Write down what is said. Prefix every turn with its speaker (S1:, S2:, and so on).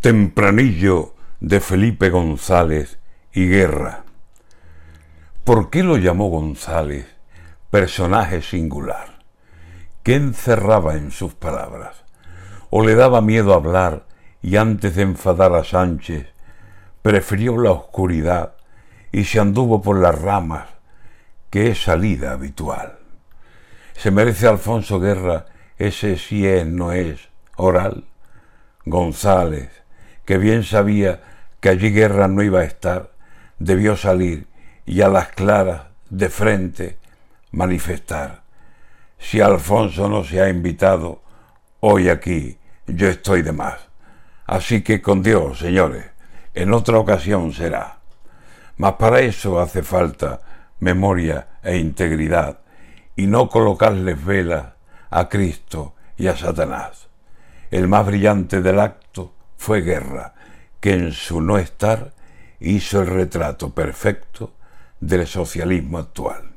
S1: Tempranillo de Felipe González y Guerra. ¿Por qué lo llamó González personaje singular? ¿Qué encerraba en sus palabras? ¿O le daba miedo hablar y antes de enfadar a Sánchez prefirió la oscuridad y se anduvo por las ramas, que es salida habitual? ¿Se merece Alfonso Guerra ese si es, no es, oral? González, que bien sabía que allí guerra no iba a estar, debió salir y a las claras, de frente, manifestar. Si Alfonso no se ha invitado, hoy aquí yo estoy de más. Así que con Dios, señores, en otra ocasión será. Mas para eso hace falta memoria e integridad y no colocarles velas a Cristo y a Satanás. El más brillante del acto fue Guerra, que en su no estar hizo el retrato perfecto del socialismo actual.